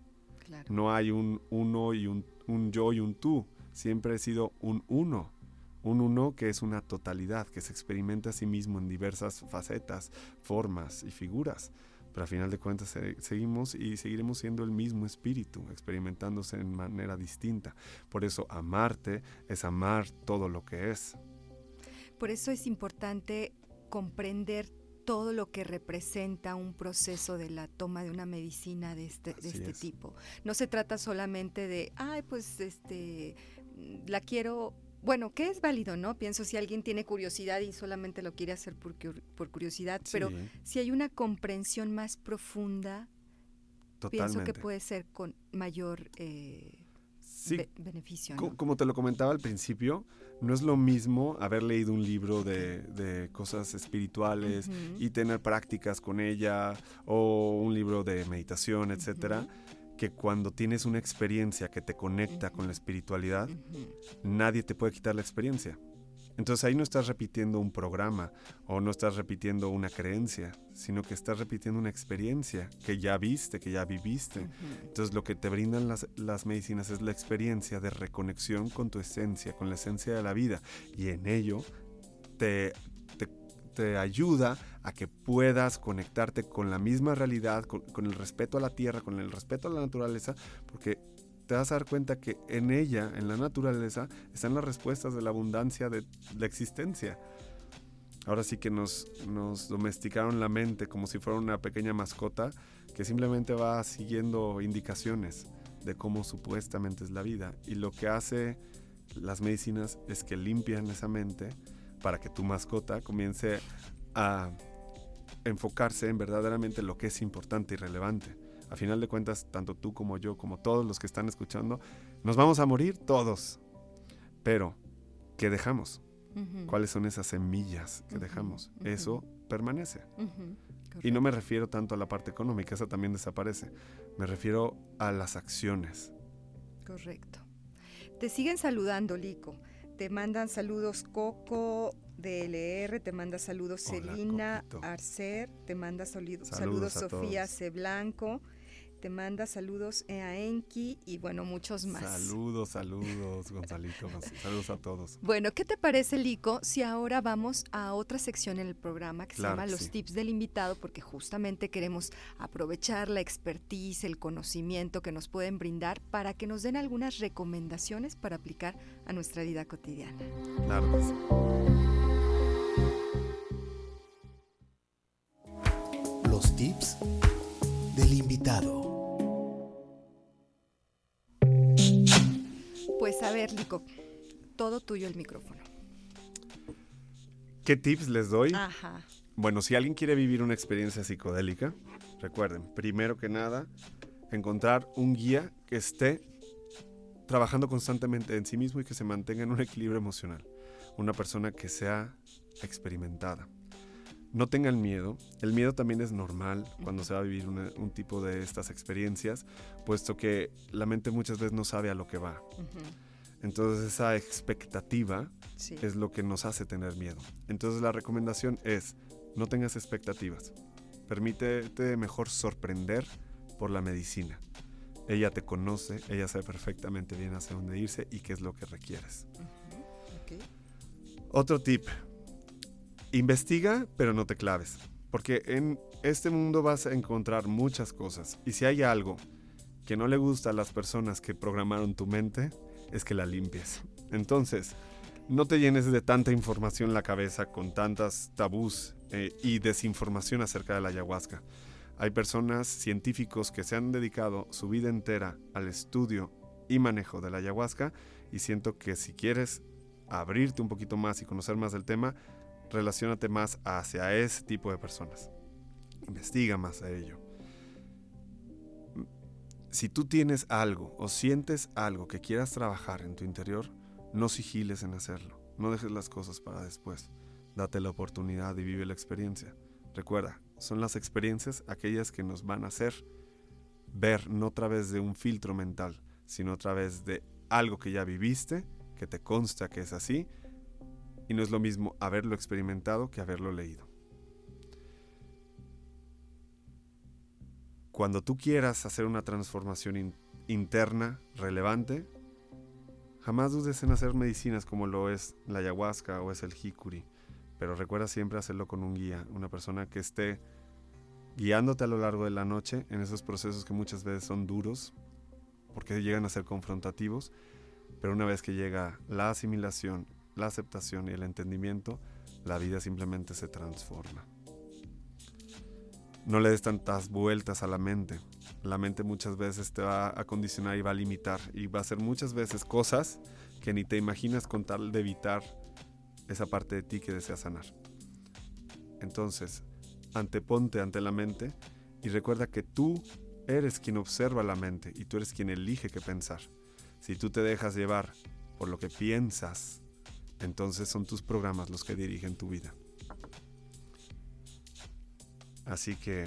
Claro. No hay un uno y un, un yo y un tú. Siempre he sido un uno un uno que es una totalidad, que se experimenta a sí mismo en diversas facetas, formas y figuras. Pero a final de cuentas seguimos y seguiremos siendo el mismo espíritu, experimentándose en manera distinta. Por eso amarte es amar todo lo que es. Por eso es importante comprender todo lo que representa un proceso de la toma de una medicina de este, de este tipo. No se trata solamente de, ay, pues este, la quiero bueno, que es válido, ¿no? Pienso si alguien tiene curiosidad y solamente lo quiere hacer por, por curiosidad, pero si hay una comprensión más profunda, pienso que puede ser con mayor eh, beneficio. Como te lo comentaba al principio, no es lo mismo haber leído un libro de, cosas espirituales y tener prácticas con ella o un libro de meditación, etcétera que cuando tienes una experiencia que te conecta con la espiritualidad, nadie te puede quitar la experiencia. Entonces ahí no estás repitiendo un programa o no estás repitiendo una creencia, sino que estás repitiendo una experiencia que ya viste, que ya viviste. Entonces lo que te brindan las, las, medicinas es la experiencia de reconexión con tu esencia, con la esencia de la vida. Y en ello te, te ayuda a que puedas conectarte con la misma realidad, con, el respeto a la tierra, con el respeto a la naturaleza, porque te vas a dar cuenta que en ella, en la naturaleza, están las respuestas de la abundancia de la existencia. Ahora sí que nos, nos domesticaron la mente como si fuera una pequeña mascota que simplemente va siguiendo indicaciones de cómo supuestamente es la vida. Y lo que hace las medicinas es que limpian esa mente para que tu mascota comience a enfocarse en verdaderamente lo que es importante y relevante. A final de cuentas, tanto tú como yo, como todos los que están escuchando, nos vamos a morir todos. Pero, ¿qué dejamos? ¿Cuáles son esas semillas que dejamos? Eso permanece. Y no me refiero tanto a la parte económica, esa también desaparece. Me refiero a las acciones. Correcto. Te siguen saludando, Lico. Te mandan saludos Coco DLR, te manda saludos Celina Arcer, te manda saludos, saludos Sofía C. Blanco te manda saludos a Enki y bueno, muchos más. Saludos, saludos, Gonzalito. saludos a todos. Bueno, ¿qué te parece, Lico, si ahora vamos a otra sección en el programa que se llama Los tips del invitado? Porque justamente queremos aprovechar la expertise, el conocimiento que nos pueden brindar para que nos den algunas recomendaciones para aplicar a nuestra vida cotidiana. Claro que sí. Los tips a ver, Lico, todo tuyo el micrófono. ¿Qué tips les doy? Ajá. Bueno, si alguien quiere vivir una experiencia psicodélica, recuerden, primero que nada, encontrar un guía que esté trabajando constantemente en sí mismo y que se mantenga en un equilibrio emocional. Una persona que sea experimentada. No tengan miedo. El miedo también es normal cuando se va a vivir un tipo de estas experiencias, puesto que la mente muchas veces no sabe a lo que va. Entonces esa expectativa es lo que nos hace tener miedo. Entonces la recomendación es, no tengas expectativas. Permítete mejor sorprender por la medicina. Ella te conoce, ella sabe perfectamente bien hacia dónde irse y qué es lo que requieres. Otro tip, investiga pero no te claves. Porque en este mundo vas a encontrar muchas cosas. Y si hay algo que no le gusta a las personas que programaron tu mente, es que la limpies. Entonces, no te llenes de tanta información la cabeza con tantas tabús eh, y desinformación acerca de la ayahuasca. Hay personas, científicos, que se han dedicado su vida entera al estudio y manejo de la ayahuasca y siento que si quieres abrirte un poquito más y conocer más del tema, relacionate más hacia ese tipo de personas. Investiga más a ello. Si tú tienes algo o sientes algo que quieras trabajar en tu interior, no sigiles en hacerlo. No dejes las cosas para después. Date la oportunidad y vive la experiencia. Recuerda, son las experiencias aquellas que nos van a hacer ver no a través de un filtro mental, sino a través de algo que ya viviste, que te consta que es así, y no es lo mismo haberlo experimentado que haberlo leído. Cuando tú quieras hacer una transformación interna relevante, jamás dudes en hacer medicinas como lo es la ayahuasca o es el jicuri, pero recuerda siempre hacerlo con un guía, una persona que esté guiándote a lo largo de la noche en esos procesos que muchas veces son duros, porque llegan a ser confrontativos, pero una vez que llega la asimilación, la aceptación y el entendimiento, la vida simplemente se transforma. No le des tantas vueltas a la mente. La mente muchas veces te va a condicionar y va a limitar y va a hacer muchas veces cosas que ni te imaginas con tal de evitar esa parte de ti que deseas sanar. Entonces, anteponte ante la mente y recuerda que tú eres quien observa la mente y tú eres quien elige qué pensar. Si tú te dejas llevar por lo que piensas, entonces son tus programas los que dirigen tu vida. Así que...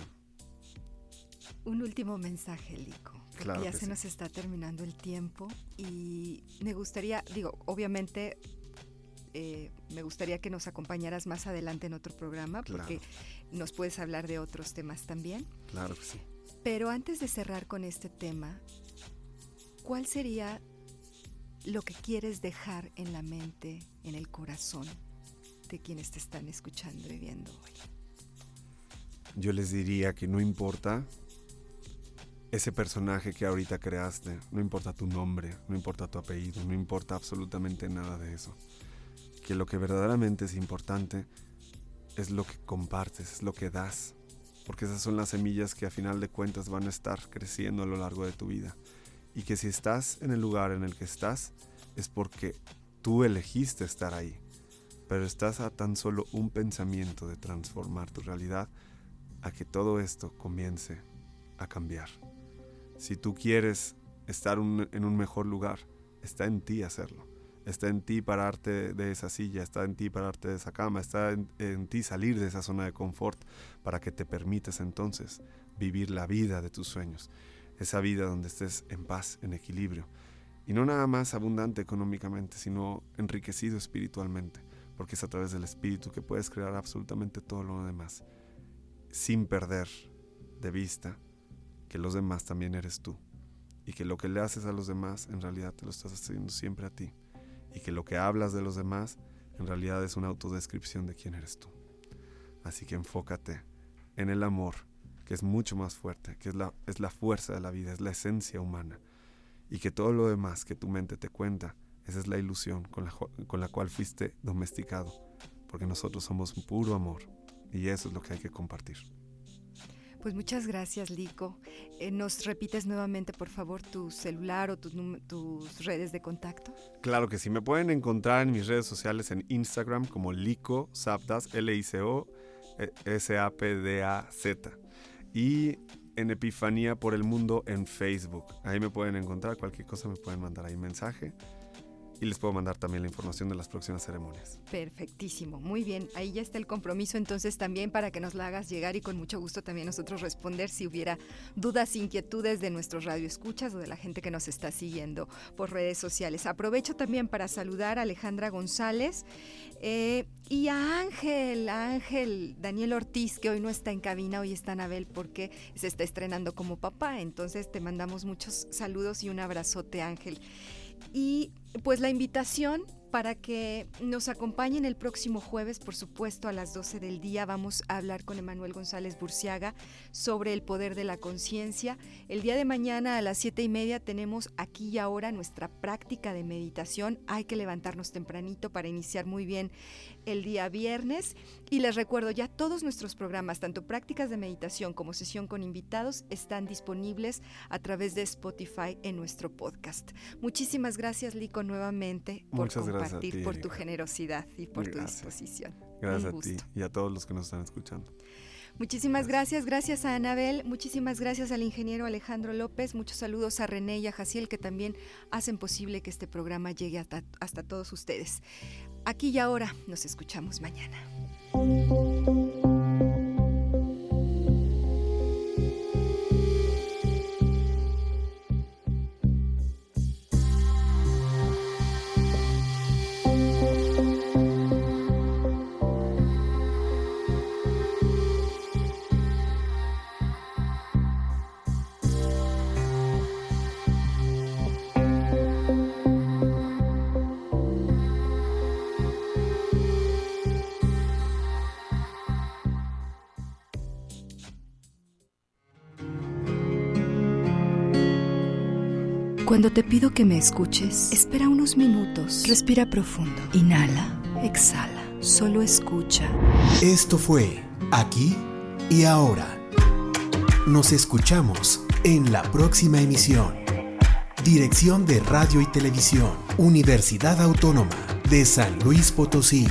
Un último mensaje, Lico. Porque ya se nos está terminando el tiempo y me gustaría, digo, obviamente eh, me gustaría que nos acompañaras más adelante en otro programa porque nos puedes hablar de otros temas también. Claro que sí. Pero antes de cerrar con este tema, ¿cuál sería lo que quieres dejar en la mente, en el corazón de quienes te están escuchando y viendo hoy? Yo les diría que no importa ese personaje que ahorita creaste, no importa tu nombre, no importa tu apellido, no importa absolutamente nada de eso. Que lo que verdaderamente es importante es lo que compartes, es lo que das, porque esas son las semillas que a final de cuentas van a estar creciendo a lo largo de tu vida. Y que si estás en el lugar en el que estás, es porque tú elegiste estar ahí, pero estás a tan solo un pensamiento de transformar tu realidad a que todo esto comience a cambiar. Si tú quieres estar en un mejor lugar, está en ti hacerlo. Está en ti pararte de esa silla, está en ti pararte de esa cama, está en, ti salir de esa zona de confort para que te permitas entonces vivir la vida de tus sueños. Esa vida donde estés en paz, en equilibrio. Y no nada más abundante económicamente, sino enriquecido espiritualmente, porque es a través del espíritu que puedes crear absolutamente todo lo demás sin perder de vista que los demás también eres tú y que lo que le haces a los demás en realidad te lo estás haciendo siempre a ti y que lo que hablas de los demás en realidad es una autodescripción de quién eres tú. Así que enfócate en el amor, que es mucho más fuerte, que es la, es la fuerza de la vida, es la esencia humana, y que todo lo demás que tu mente te cuenta, esa es la ilusión con la, con la cual fuiste domesticado, porque nosotros somos puro amor, y eso es lo que hay que compartir. Pues muchas gracias, Lico. Eh, ¿Nos repites nuevamente, por favor, tu celular o tus, tus redes de contacto? Claro que sí. Me pueden encontrar en mis redes sociales en Instagram como Lico Sapdas, L-I-C-O, S-A-P-D-A-Z. Y en Epifanía por el Mundo en Facebook. Ahí me pueden encontrar. Cualquier cosa me pueden mandar ahí mensaje y les puedo mandar también la información de las próximas ceremonias. Perfectísimo, muy bien. Ahí ya está el compromiso entonces también para que nos la hagas llegar y con mucho gusto también nosotros responder si hubiera dudas, inquietudes de nuestros radioescuchas o de la gente que nos está siguiendo por redes sociales. Aprovecho también para saludar a Alejandra González eh, y a Ángel, a Ángel Daniel Ortiz, que hoy no está en cabina, hoy está en Abel porque se está estrenando como papá. Entonces te mandamos muchos saludos y un abrazote, Ángel. Y pues la invitación para que nos acompañen el próximo jueves, por supuesto, a las 12 del día. Vamos a hablar con Emanuel González Burciaga sobre el poder de la conciencia. El día de mañana a las 7 y media tenemos aquí y ahora nuestra práctica de meditación. Hay que levantarnos tempranito para iniciar muy bien el día viernes. Y les recuerdo, ya todos nuestros programas, tanto prácticas de meditación como sesión con invitados, están disponibles a través de Spotify en nuestro podcast. Muchísimas gracias, Lico, nuevamente por compartir, por tu generosidad y por tu disposición. Gracias a ti y a todos los que nos están escuchando. Muchísimas gracias. gracias, a Anabel, muchísimas gracias al ingeniero Alejandro López, muchos saludos a René y a Jaciel que también hacen posible que este programa llegue hasta, hasta todos ustedes. Aquí y ahora nos escuchamos mañana. Cuando te pido que me escuches, espera unos minutos, respira profundo, inhala, exhala, solo escucha. Esto fue Aquí y Ahora. Nos escuchamos en la próxima emisión. Dirección de Radio y Televisión, Universidad Autónoma de San Luis Potosí.